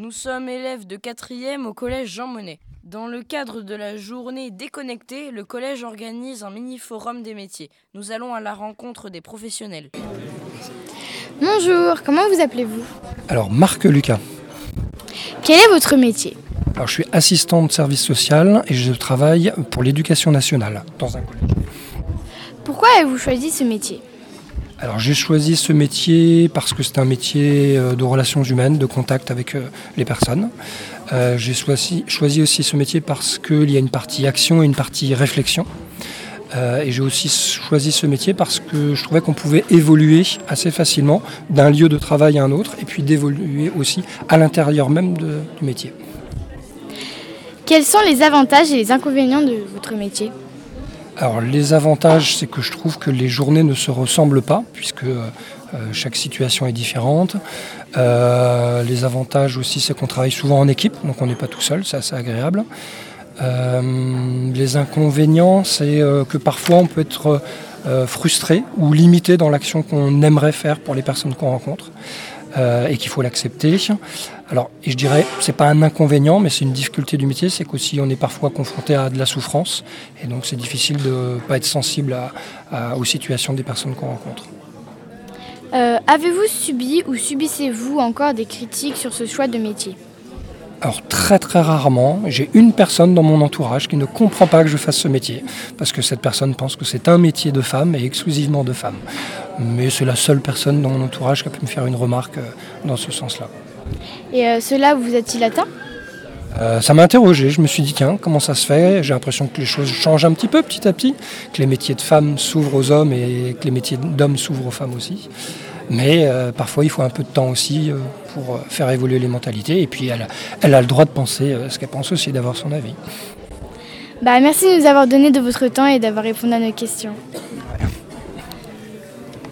Nous sommes élèves de 4e au collège Jean Monnet. Dans le cadre de la journée déconnectée, le collège organise un mini-forum des métiers. Nous allons à la rencontre des professionnels. Bonjour, comment vous appelez-vous? Alors, Marc Lucas. Quel est votre métier? Alors, je suis assistant de service social et je travaille pour l'éducation nationale dans un collège. Pourquoi avez-vous choisi ce métier? Alors, j'ai choisi ce métier parce que c'est un métier euh, de relations humaines, de contact avec euh, les personnes. Euh, j'ai choisi, aussi ce métier parce qu'il y a une partie action et une partie réflexion. Et j'ai aussi choisi ce métier parce que je trouvais qu'on pouvait évoluer assez facilement d'un lieu de travail à un autre et puis d'évoluer aussi à l'intérieur même du métier. Quels sont les avantages et les inconvénients de votre métier? Alors les avantages, c'est que je trouve que les journées ne se ressemblent pas, puisque euh, chaque situation est différente. Euh, les avantages aussi, c'est qu'on travaille souvent en équipe, donc on n'est pas tout seul, c'est assez agréable. Euh, les inconvénients, c'est que parfois on peut être frustré ou limité dans l'action qu'on aimerait faire pour les personnes qu'on rencontre. Euh, et qu'il faut l'accepter. Alors, et je dirais, c'est pas un inconvénient, mais c'est une difficulté du métier, c'est qu'aussi on est parfois confronté à de la souffrance, et donc c'est difficile de pas être sensible aux situations des personnes qu'on rencontre. Euh, Avez-vous subi ou subissez-vous encore des critiques sur ce choix de métier? Alors très très rarement, j'ai une personne dans mon entourage qui ne comprend pas que je fasse ce métier, parce que cette personne pense que c'est un métier de femme et exclusivement de femme. Mais c'est la seule personne dans mon entourage qui a pu me faire une remarque euh, dans ce sens-là. Et euh, cela vous a-t-il atteint? Euh, ça m'a interrogé, je me suis dit tiens, comment ça se fait? J'ai l'impression que les choses changent un petit peu petit à petit, que les métiers de femmes s'ouvrent aux hommes et que les métiers d'hommes s'ouvrent aux femmes aussi. Mais euh, parfois il faut un peu de temps aussi pour euh, faire évoluer les mentalités et puis elle, a- le droit de penser euh, ce qu'elle pense aussi, d'avoir son avis. Bah merci de nous avoir donné de votre temps et d'avoir répondu à nos questions.